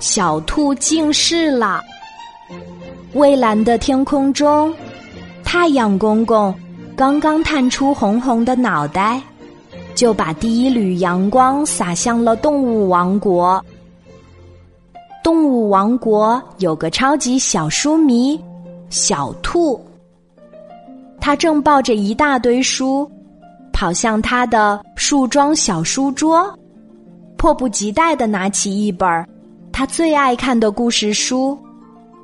小兔近视了。蔚蓝的天空中，太阳公公刚刚探出红红的脑袋，就把第一缕阳光洒向了动物王国。动物王国有个超级小书迷，小兔。他正抱着一大堆书，跑向他的树桩小书桌，迫不及待的拿起一本他最爱看的故事书。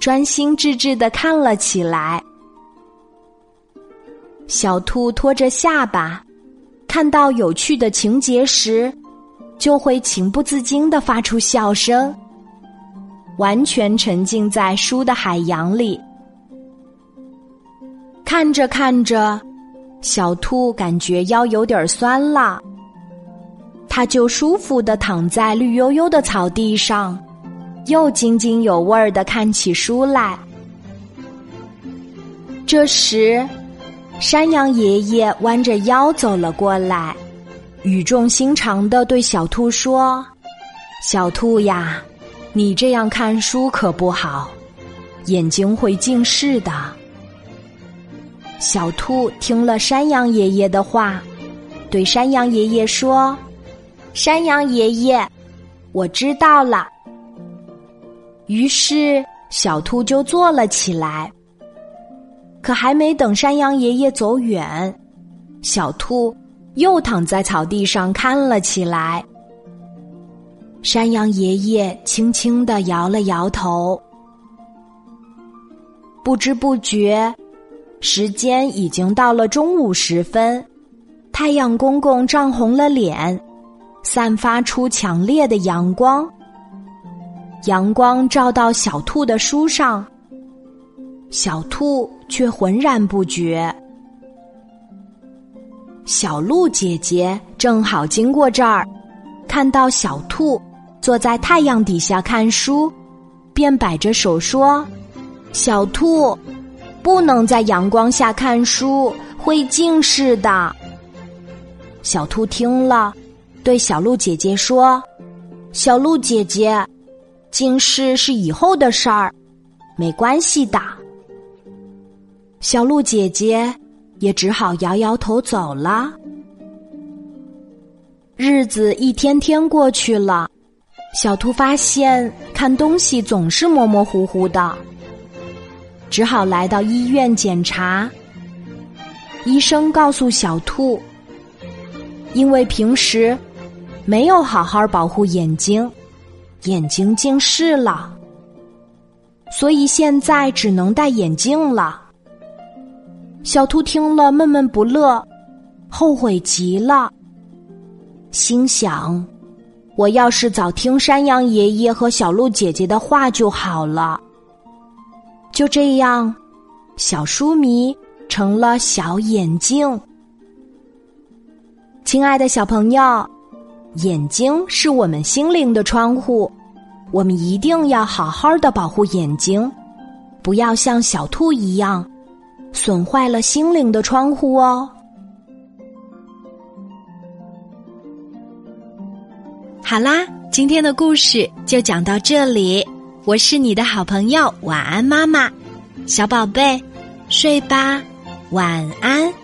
专心致志的看了起来。小兔托着下巴，看到有趣的情节时，就会情不自禁的发出笑声，完全沉浸在书的海洋里。看着看着，小兔感觉腰有点酸了，它就舒服的躺在绿油油的草地上。又津津有味儿的看起书来。这时，山羊爷爷弯着腰走了过来，语重心长的对小兔说：“小兔呀，你这样看书可不好，眼睛会近视的。”小兔听了山羊爷爷的话，对山羊爷爷说：“山羊爷爷，我知道了。”于是，小兔就坐了起来。可还没等山羊爷爷走远，小兔又躺在草地上看了起来。山羊爷爷轻轻的摇了摇头。不知不觉，时间已经到了中午时分，太阳公公涨红了脸，散发出强烈的阳光。阳光照到小兔的书上，小兔却浑然不觉。小鹿姐姐正好经过这儿，看到小兔坐在太阳底下看书，便摆着手说：“小兔，不能在阳光下看书，会近视的。”小兔听了，对小鹿姐姐说：“小鹿姐姐。”近视是以后的事儿，没关系的。小鹿姐姐也只好摇摇头走了。日子一天天过去了，小兔发现看东西总是模模糊糊的，只好来到医院检查。医生告诉小兔，因为平时没有好好保护眼睛。眼睛近视了，所以现在只能戴眼镜了。小兔听了闷闷不乐，后悔极了，心想：我要是早听山羊爷爷和小鹿姐姐的话就好了。就这样，小书迷成了小眼镜。亲爱的小朋友。眼睛是我们心灵的窗户，我们一定要好好的保护眼睛，不要像小兔一样损坏了心灵的窗户哦。好啦，今天的故事就讲到这里，我是你的好朋友晚安妈妈，小宝贝，睡吧，晚安。